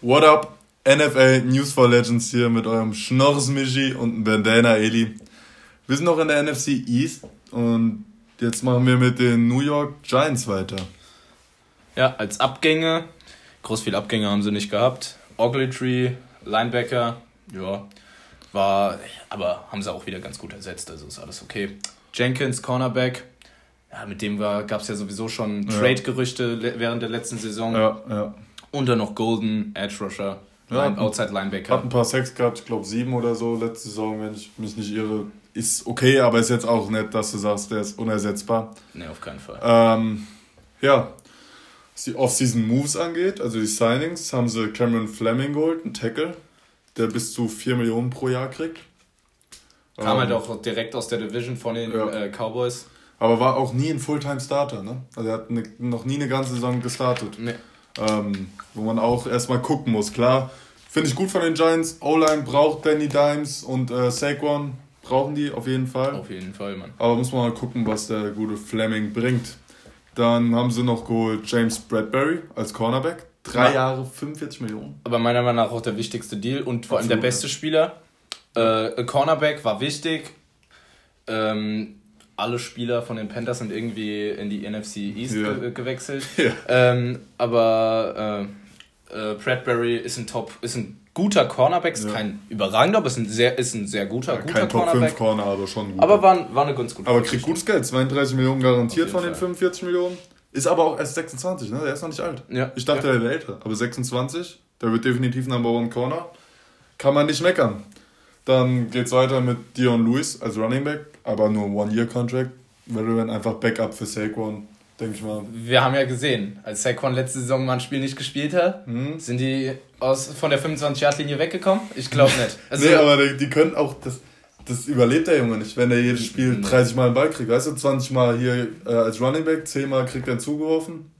What up? NFL News for Legends hier mit eurem Schnorrs Michi und Bandana Eli. Wir sind noch in der NFC East und jetzt machen wir mit den New York Giants weiter. Ja, als Abgänge, groß viel Abgänge haben sie nicht gehabt. Ogletree, Linebacker, ja, war, aber haben sie auch wieder ganz gut ersetzt, also ist alles okay. Jenkins, Cornerback, ja, mit dem gab es ja sowieso schon ja. Trade-Gerüchte während der letzten Saison. Ja, ja. Und dann noch Golden, Edge Rusher, ja, Line, Outside Linebacker. Hat ein paar Sex gehabt, ich glaube sieben oder so letzte Saison, wenn ich mich nicht irre. Ist okay, aber ist jetzt auch nett, dass du sagst, der ist unersetzbar. Ne, auf keinen Fall. Ähm, ja, was die Off-Season-Moves angeht, also die Signings, haben sie Cameron Fleming geholt, einen Tackle, der bis zu 4 Millionen pro Jahr kriegt. Kam ähm, halt auch direkt aus der Division von den ja. äh, Cowboys. Aber war auch nie ein Fulltime-Starter, ne? Also er hat ne, noch nie eine ganze Saison gestartet. Nee. Ähm, wo man auch erstmal gucken muss. Klar, finde ich gut von den Giants. O-Line braucht Danny Dimes und äh, Saquon brauchen die auf jeden Fall. Auf jeden Fall, Mann. Aber muss man mal gucken, was der gute Fleming bringt. Dann haben sie noch geholt James Bradbury als Cornerback. Drei ja. Jahre, 45 Millionen. Aber meiner Meinung nach auch der wichtigste Deal und vor allem der beste Spieler. Äh, Cornerback war wichtig. Ähm, alle Spieler von den Panthers sind irgendwie in die NFC East ja. ge gewechselt. Ja. Ähm, aber äh, äh, Bradbury ist ein Top, ist ein guter Cornerback, ist ja. kein überragender, aber ist ein sehr, ist ein sehr guter, ja, guter kein Top Cornerback. 5 Corner, aber schon gut. Aber war, war eine ganz gute Aber kriegt gutes Geld, 32 Millionen garantiert von den 45 Millionen. Ist aber auch erst 26, ne? Der ist noch nicht alt. Ja. Ich dachte, ja. der wäre älter. Aber 26, der wird definitiv Number One Corner. Kann man nicht meckern. Dann geht's weiter mit Dion Lewis als Running Back, aber nur One-Year-Contract. Veteran einfach Backup für Saquon, denke ich mal. Wir haben ja gesehen, als Saquon letzte Saison mal ein Spiel nicht gespielt hat, hm? sind die aus, von der 25-Yard-Linie weggekommen? Ich glaube nicht. Also, nee, aber die, die können auch, das, das überlebt der Junge nicht, wenn er jedes Spiel 30 Mal einen Ball kriegt. Weißt du, 20 Mal hier äh, als Running Back, 10 Mal kriegt er zugeworfen.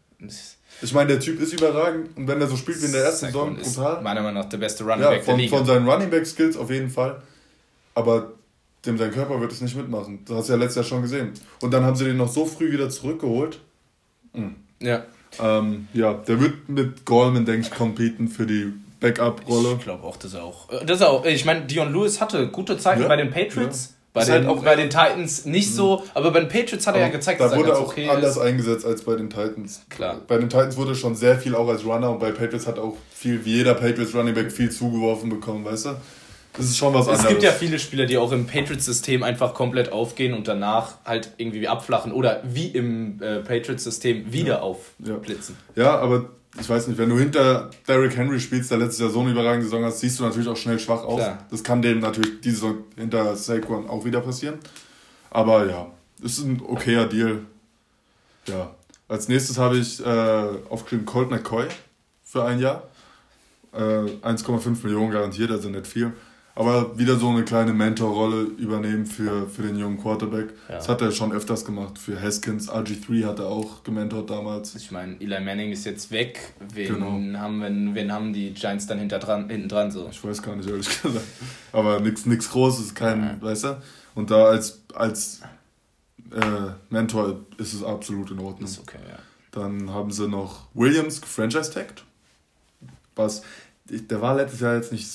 Ich meine, der Typ ist überragend und wenn er so spielt wie in der ersten Saison, brutal. Meiner Meinung nach der beste Running ja, Back von, der Liga. Von seinen Running Back Skills auf jeden Fall. Aber dem sein Körper wird es nicht mitmachen. Das hast du ja letztes Jahr schon gesehen. Und dann haben sie den noch so früh wieder zurückgeholt. Mhm. Ja. Ähm, ja, der wird mit Goldman, denke ich, competen für die Backup-Rolle. Ich glaube auch, dass er auch. Äh, dass er auch. Ich meine, Dion Lewis hatte gute Zeiten ja. bei den Patriots. Ja. Bei den, halt auch bei den Titans nicht so, mhm. aber bei den Patriots hat er ja gezeigt, dass da wurde er auch okay anders ist. eingesetzt als bei den Titans. Klar. Bei den Titans wurde schon sehr viel auch als Runner und bei Patriots hat auch viel, wie jeder Patriots Running Back viel zugeworfen bekommen, weißt du? Das ist schon was anderes. Es gibt ja viele Spieler, die auch im Patriots-System einfach komplett aufgehen und danach halt irgendwie abflachen oder wie im äh, Patriots-System wieder ja. aufblitzen. Ja, aber ich weiß nicht, wenn du hinter Derrick Henry spielst, der letztes Jahr so eine überragende Saison hast, siehst du natürlich auch schnell schwach aus. Klar. Das kann dem natürlich diese Saison hinter Saquon auch wieder passieren. Aber ja, ist ein okayer Deal. Ja. Als nächstes habe ich äh, aufgeschrieben Colt McCoy für ein Jahr. Äh, 1,5 Millionen garantiert, also nicht viel. Aber wieder so eine kleine Mentorrolle übernehmen für, für den jungen Quarterback. Ja. Das hat er schon öfters gemacht. Für Haskins, RG3 hat er auch gementort damals. Ich meine, Eli Manning ist jetzt weg. Wen, genau. haben, wen, wen haben die Giants dann hinter dran, hinten dran? So? Ich weiß gar nicht, ehrlich gesagt. Aber nichts Großes, kein, ja. weißt du? Und da als, als äh, Mentor ist es absolut in Ordnung. Ist okay, ja. Dann haben sie noch Williams gefranchise-tagged. Was, der war letztes Jahr jetzt nicht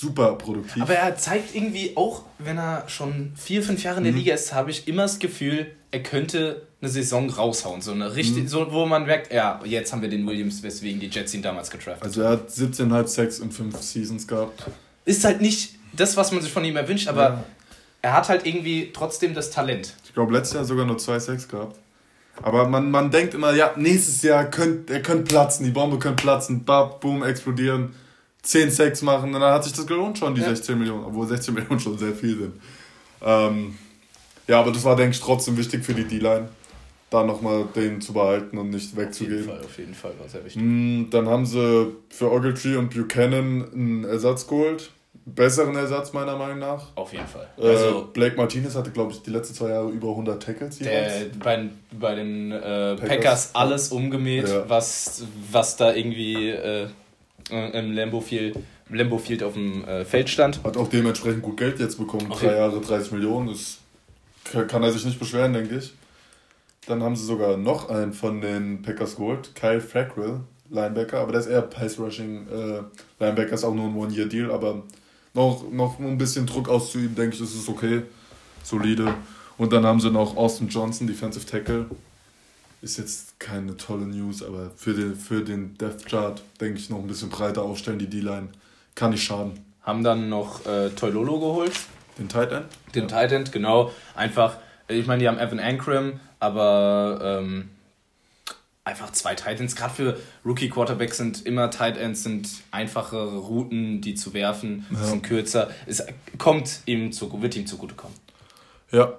super produktiv. Aber er zeigt irgendwie auch, wenn er schon vier, fünf Jahre in der mhm. Liga ist, habe ich immer das Gefühl, er könnte eine Saison raushauen. So eine richtig, mhm. so, wo man merkt, ja, jetzt haben wir den Williams, weswegen die Jets ihn damals getraftet Also er hat 17,5 Sacks in fünf Seasons gehabt. Ist halt nicht das, was man sich von ihm erwünscht, aber ja. er hat halt irgendwie trotzdem das Talent. Ich glaube, letztes Jahr sogar nur zwei Sacks gehabt. Aber man, man denkt immer, ja, nächstes Jahr könnte er könnte platzen, die Bombe könnte platzen, bap, boom, explodieren. 10 Sex machen, dann hat sich das gelohnt schon, die ja. 16 Millionen, obwohl 16 Millionen schon sehr viel sind. Ähm, ja, aber das war, denke ich, trotzdem wichtig für die D-Line, da nochmal den zu behalten und nicht wegzugeben. Auf jeden Fall, auf jeden Fall war sehr wichtig. Mm, dann haben sie für Ogletree und Buchanan einen Ersatz geholt. Besseren Ersatz meiner Meinung nach. Auf jeden Fall. Äh, also Blake Martinez hatte, glaube ich, die letzten zwei Jahre über 100 Tackles. Der, bei, bei den äh, Packers. Packers. alles umgemäht, ja. was, was da irgendwie äh, äh, im Lambo Field, Lambo Field auf dem äh, Feld stand. Hat auch dementsprechend gut Geld jetzt bekommen. Okay. Drei Jahre 30 Millionen. Das kann er sich nicht beschweren, denke ich. Dann haben sie sogar noch einen von den Packers geholt, Kyle Fackrell, Linebacker, aber der ist eher Pass-Rushing äh, Linebacker, ist auch nur ein One-Year-Deal, aber noch, noch ein bisschen Druck auszuüben, denke ich, ist okay. Solide. Und dann haben sie noch Austin Johnson, Defensive Tackle. Ist jetzt keine tolle News, aber für den, für den Death Chart denke ich noch ein bisschen breiter aufstellen, die D-Line. Kann nicht schaden. Haben dann noch äh, Toilolo geholt. Den Tight End? Den ja. Tight End, genau. Einfach, ich meine, die haben Evan Ankram, aber ähm, einfach zwei Tight Ends. Gerade für Rookie-Quarterbacks sind immer Tight Ends sind einfachere Routen, die zu werfen, ja. sind kürzer. Es kommt ihm zu, wird ihm zugutekommen. Ja.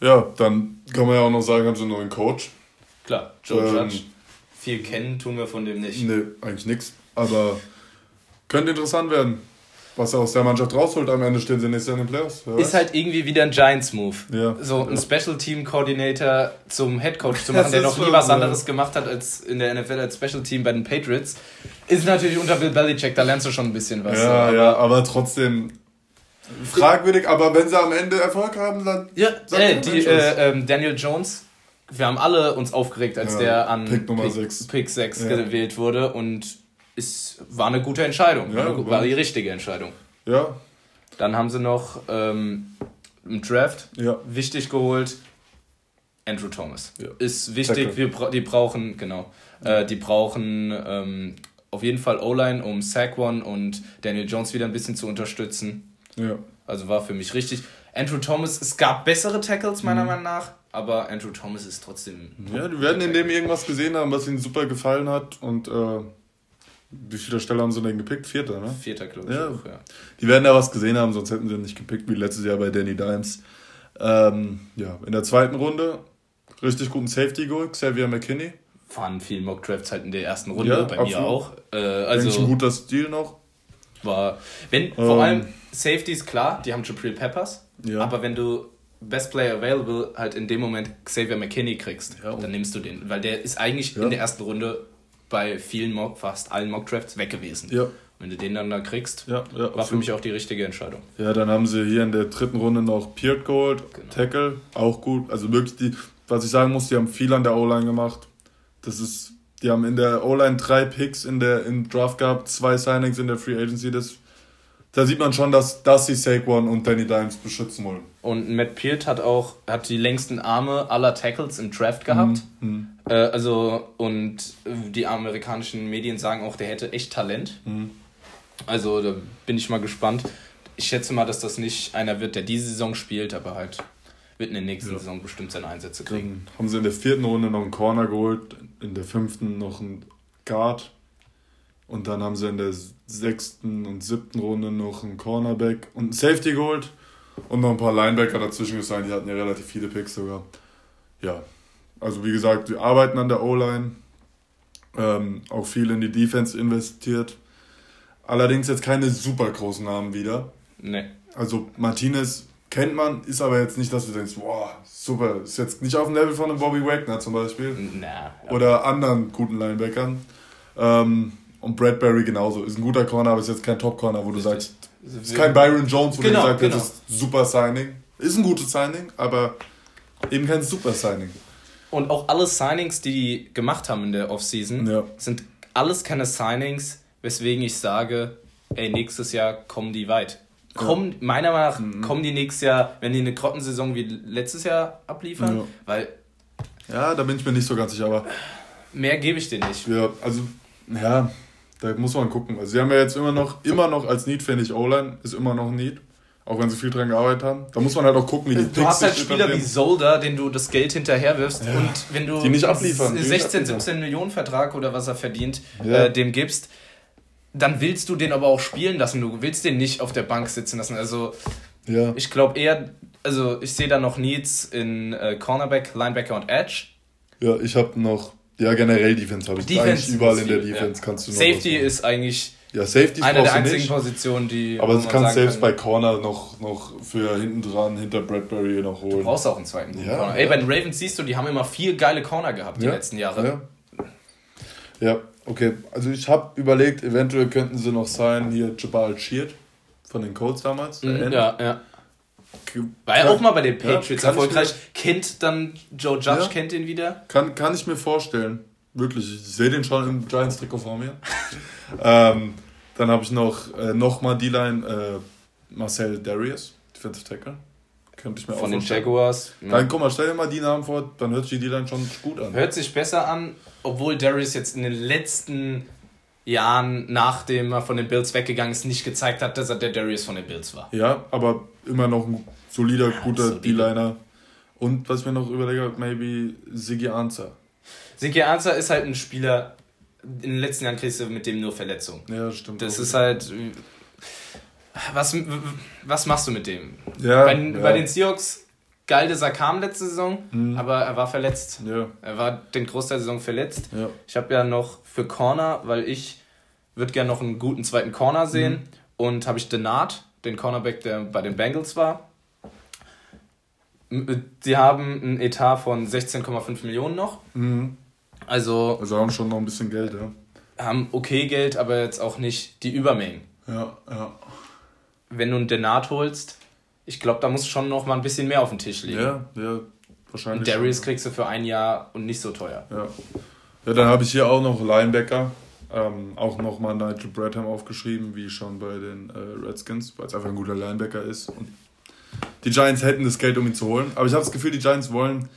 Ja, dann kann man ja auch noch sagen, haben sie einen neuen Coach. Klar, Joe ähm, Judge. Viel kennen tun wir von dem nicht. Nee, eigentlich nichts. Aber könnte interessant werden was er aus der Mannschaft rausholt, am Ende stehen sie nächstes Jahr in den Playoffs. Ist halt irgendwie wieder ein Giants-Move. Ja. So einen Special Team Coordinator zum Head Coach zu machen, der noch nie was anderes ja. gemacht hat als in der NFL als Special Team bei den Patriots, ist natürlich unter Bill Belichick, da lernst du schon ein bisschen was. Ja, aber ja, aber trotzdem fragwürdig, aber wenn sie am Ende Erfolg haben, dann. Ja, äh, die, äh, ähm, Daniel Jones. Wir haben alle uns aufgeregt, als ja, der an Pick, Nummer Pick, 6. Pick 6 gewählt wurde und ist, war eine gute Entscheidung. Ja, war, war die richtige Entscheidung. Ja. Dann haben sie noch ähm, im Draft ja. wichtig geholt. Andrew Thomas. Ja. Ist wichtig, wir bra die brauchen, genau, äh, die brauchen ähm, auf jeden Fall O-Line, um Saquon und Daniel Jones wieder ein bisschen zu unterstützen. Ja. Also war für mich richtig. Andrew Thomas, es gab bessere Tackles meiner mhm. Meinung nach, aber Andrew Thomas ist trotzdem. Ja, die werden in dem irgendwas gesehen haben, was ihnen super gefallen hat und äh, wie viele Stelle haben sie denn gepickt? Vierter, ne? Vierter, glaube ich. Ja. Auch, ja. Die werden da was gesehen haben, sonst hätten sie nicht gepickt, wie letztes Jahr bei Danny Dimes. Ähm, ja, in der zweiten Runde richtig guten Safety geholt, Xavier McKinney. Waren vielen Mock-Drafts halt in der ersten Runde, ja, bei absolut. mir auch. Äh, also Eigentlich ein guter Stil noch. War, wenn, ähm, vor allem Safety ist klar, die haben Jabril Peppers, ja. aber wenn du Best Player Available halt in dem Moment Xavier McKinney kriegst, ja. dann nimmst du den, weil der ist eigentlich in der ersten Runde bei vielen Mock, fast allen Mock-Drafts weg gewesen. Ja. Wenn du den dann da kriegst, ja, ja, war absolut. für mich auch die richtige Entscheidung. Ja, dann haben sie hier in der dritten Runde noch Peart Gold, genau. Tackle, auch gut. Also wirklich die, was ich sagen muss, die haben viel an der O-Line gemacht. Das ist, die haben in der O-Line drei Picks in der, im Draft gehabt, zwei Signings in der Free Agency. Das da sieht man schon, dass, dass sie Saquon und Danny Dimes beschützen wollen. Und Matt Peart hat auch hat die längsten Arme aller Tackles im Draft gehabt. Mhm. Äh, also, und die amerikanischen Medien sagen auch, der hätte echt Talent. Mhm. Also, da bin ich mal gespannt. Ich schätze mal, dass das nicht einer wird, der diese Saison spielt, aber halt wird in der nächsten ja. Saison bestimmt seine Einsätze kriegen. Dann haben sie in der vierten Runde noch einen Corner geholt, in der fünften noch einen Guard. Und dann haben sie in der sechsten und siebten Runde noch einen Cornerback und einen Safety geholt und noch ein paar Linebacker dazwischen gesigned. Die hatten ja relativ viele Picks sogar. Ja, also wie gesagt, wir arbeiten an der O-Line. Ähm, auch viel in die Defense investiert. Allerdings jetzt keine super großen Namen wieder. Nee. Also Martinez kennt man, ist aber jetzt nicht, dass du denkst, wow, super, ist jetzt nicht auf dem Level von einem Bobby Wagner zum Beispiel. Na, Oder anderen guten Linebackern. Ähm, und Bradbury genauso. Ist ein guter Corner, aber ist jetzt kein Top-Corner, wo du sagst, ist kein Byron Jones, wo genau, du sagst, genau. das ist super Signing. Ist ein gutes Signing, aber eben kein super Signing. Und auch alle Signings, die die gemacht haben in der Offseason, ja. sind alles keine Signings, weswegen ich sage, ey, nächstes Jahr kommen die weit. Kommen, ja. meiner Meinung nach mhm. kommen die nächstes Jahr, wenn die eine Grottensaison wie letztes Jahr abliefern, ja. weil. Ja, da bin ich mir nicht so ganz sicher, aber. Mehr gebe ich dir nicht. Ja, also, ja, da muss man gucken. Also sie haben ja jetzt immer noch, immer noch als Need, finde ich, O-Line ist immer noch ein Need. Auch wenn sie viel dran gearbeitet haben. Da muss man halt auch gucken, wie die Du hast halt Spieler wie Solder, den du das Geld hinterherwirfst ja, und wenn du die nicht abliefern, 16, nicht 17 Millionen Vertrag oder was er verdient, ja. äh, dem gibst, dann willst du den aber auch spielen lassen. Du willst den nicht auf der Bank sitzen lassen. Also ja. ich glaube eher, also ich sehe da noch Needs in äh, Cornerback, Linebacker und Edge. Ja, ich habe noch ja, generell Defense habe ich. Defense eigentlich überall in der Defense ja. kannst du noch Safety ist eigentlich ja, Safety eine der einzigen nicht. Positionen, die. Aber das kannst selbst kann, bei Corner noch, noch für hinten dran, hinter Bradbury noch holen. Du brauchst auch einen zweiten ja, Corner. Ey, bei den Ravens siehst du, die haben immer vier geile Corner gehabt die letzten Jahre. Ja. ja, okay. Also ich habe überlegt, eventuell könnten sie noch sein, hier Jabal Sheard von den Colts damals. Mhm, ja, ja. War ja auch mal bei den Patriots ja, erfolgreich. Kennt dann Joe Judge, ja, kennt ihn wieder? Kann, kann ich mir vorstellen. Wirklich, ich sehe den schon im Giants-Trikot vor mir. ähm, dann habe ich noch äh, nochmal D-Line äh, Marcel Darius, Defensive Tackle. Könnte ich mir Von den Jaguars. Ja. Dann guck mal, stell dir mal die Namen vor, dann hört sich die D-Line schon gut an. Hört sich besser an, obwohl Darius jetzt in den letzten Jahren, nachdem er von den Bills weggegangen ist, nicht gezeigt hat, dass er der Darius von den Bills war. Ja, aber immer noch ein solider, guter D-Liner. Und was mir noch überlege, maybe Siggy Answer. Siggy Answer ist halt ein Spieler, in den letzten Jahren kriegst du mit dem nur Verletzungen. Ja, stimmt. Das ist halt. Was, was machst du mit dem? Ja, bei, ja. bei den Seahawks geil, dass er kam letzte Saison, mhm. aber er war verletzt. Ja. Er war den Großteil der Saison verletzt. Ja. Ich habe ja noch für Corner, weil ich würde gerne noch einen guten zweiten Corner sehen mhm. und habe ich Denard, den Cornerback, der bei den Bengals war. Sie haben ein Etat von 16,5 Millionen noch. Mhm. Also. Also haben schon noch ein bisschen Geld, ja. Haben okay Geld, aber jetzt auch nicht die Übermengen. Ja, ja. Wenn du einen Denat holst, ich glaube, da muss schon noch mal ein bisschen mehr auf den Tisch liegen. Ja, ja, wahrscheinlich. Und Darius kriegst du für ein Jahr und nicht so teuer. Ja, ja dann habe ich hier auch noch Linebacker. Ähm, auch nochmal Nigel Bradham aufgeschrieben, wie schon bei den äh, Redskins, weil es einfach ein guter Linebacker ist. Und die Giants hätten das Geld, um ihn zu holen. Aber ich habe das Gefühl, die Giants wollen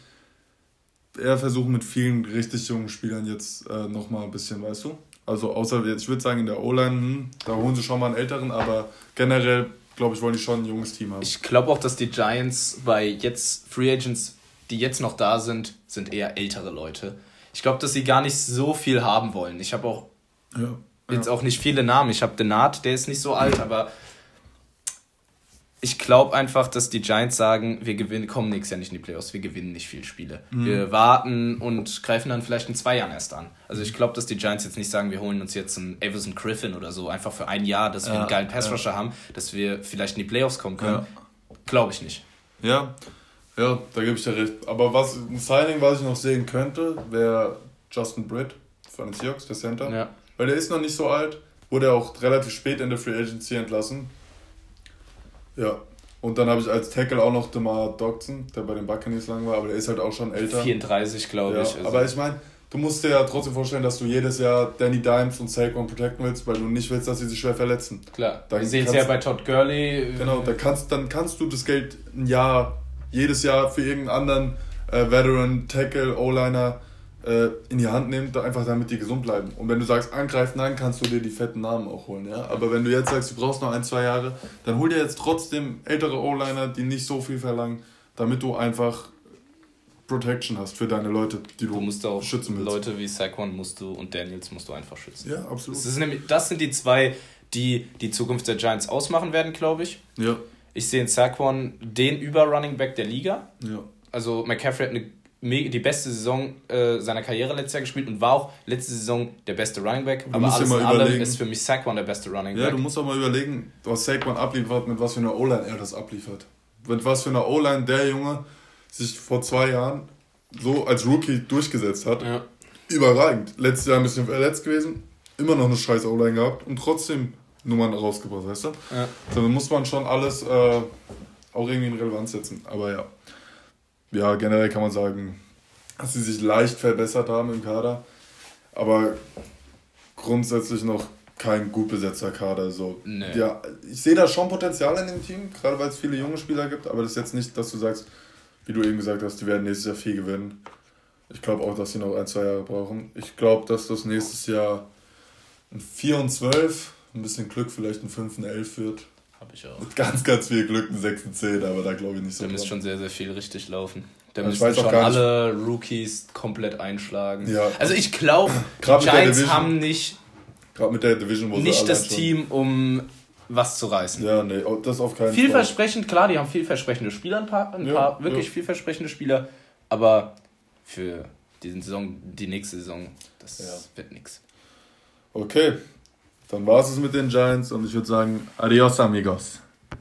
eher versuchen, mit vielen richtig jungen Spielern jetzt äh, nochmal ein bisschen, weißt du? Also außer, ich würde sagen, in der O-Line, hm, da holen sie schon mal einen älteren, aber generell, glaube ich, wollen die schon ein junges Team haben. Ich glaube auch, dass die Giants bei jetzt Free Agents, die jetzt noch da sind, sind eher ältere Leute. Ich glaube, dass sie gar nicht so viel haben wollen. Ich habe auch ja, jetzt ja. auch nicht viele Namen. Ich habe Denat, der ist nicht so alt, aber ich glaube einfach, dass die Giants sagen, wir gewinnen, kommen nächstes Jahr nicht in die Playoffs, wir gewinnen nicht viele Spiele. Mhm. Wir warten und greifen dann vielleicht in zwei Jahren erst an. Also ich glaube, dass die Giants jetzt nicht sagen, wir holen uns jetzt einen Everson Griffin oder so, einfach für ein Jahr, dass ja, wir einen geilen Passrusher ja. haben, dass wir vielleicht in die Playoffs kommen können. Ja. Glaube ich nicht. Ja, ja, da gebe ich dir recht. Aber was ein Signing, was ich noch sehen könnte, wäre Justin Britt von den Seahawks, der Center. Ja. Weil der ist noch nicht so alt, wurde auch relativ spät in der Free Agency entlassen ja. Und dann habe ich als Tackle auch noch Demar Dodson, der bei den Buccaneers lang war, aber der ist halt auch schon älter. 34, glaube ja, ich. Also. Aber ich meine, du musst dir ja trotzdem vorstellen, dass du jedes Jahr Danny Dimes und Saquon protecten willst, weil du nicht willst, dass sie sich schwer verletzen. Klar. Dann Wir sehen es ja bei Todd Gurley. Genau, da kannst, dann kannst du das Geld ein Jahr, jedes Jahr für irgendeinen anderen äh, Veteran, Tackle, O-Liner äh, in die Hand nimmt, einfach damit die gesund bleiben. Und wenn du sagst, angreifen, nein, kannst du dir die fetten Namen auch holen. Ja? Aber wenn du jetzt sagst, du brauchst noch ein, zwei Jahre, dann hol dir jetzt trotzdem ältere O-Liner, die nicht so viel verlangen, damit du einfach Protection hast für deine Leute, die du, du musst auch schützen willst. Leute wie Saquon musst du und Daniels musst du einfach schützen. Ja, absolut. Das, ist nämlich, das sind die zwei, die die Zukunft der Giants ausmachen werden, glaube ich. Ja. Ich sehe in Saquon den Über-Running Back der Liga. Ja. Also McCaffrey hat eine die beste Saison äh, seiner Karriere letztes Jahr gespielt und war auch letzte Saison der beste Running Back. Du aber alles in allem ist für mich Saquon der beste Running Back. Ja, du musst auch mal überlegen, was Saquon abliefert, mit was für einer O-Line er das abliefert. Mit was für einer O-Line der Junge sich vor zwei Jahren so als Rookie durchgesetzt hat. Ja. Überragend. Letztes Jahr ein bisschen verletzt gewesen, immer noch eine scheiß O-Line gehabt und trotzdem Nummern rausgebracht, weißt du? Ja. So, dann muss man schon alles äh, auch irgendwie in Relevanz setzen. Aber ja ja, generell kann man sagen, dass sie sich leicht verbessert haben im Kader. Aber grundsätzlich noch kein gut besetzter Kader. So. Nee. Ja, ich sehe da schon Potenzial in dem Team, gerade weil es viele junge Spieler gibt, aber das ist jetzt nicht, dass du sagst, wie du eben gesagt hast, die werden nächstes Jahr viel gewinnen. Ich glaube auch, dass sie noch ein, zwei Jahre brauchen. Ich glaube, dass das nächstes Jahr ein 4 und 12, ein bisschen Glück vielleicht ein 5 und 11 wird. Habe ich auch. Mit ganz, ganz viel Glück ein 6 und 10, aber da glaube ich nicht so. Da müsste schon sehr, sehr viel richtig laufen. Da also müssen schon alle Rookies komplett einschlagen. Ja. Also ich glaube, die Giants haben nicht, mit der Division, wo nicht das. Team, um was zu reißen. Ja, nee, oh, das auf keinen Vielversprechend, Fall. klar, die haben vielversprechende Spieler, ein paar, ein ja, paar wirklich ja. vielversprechende Spieler, aber für diese Saison, die nächste Saison, das ja. wird nichts. Okay, dann war es mit den Giants und ich würde sagen, adios amigos.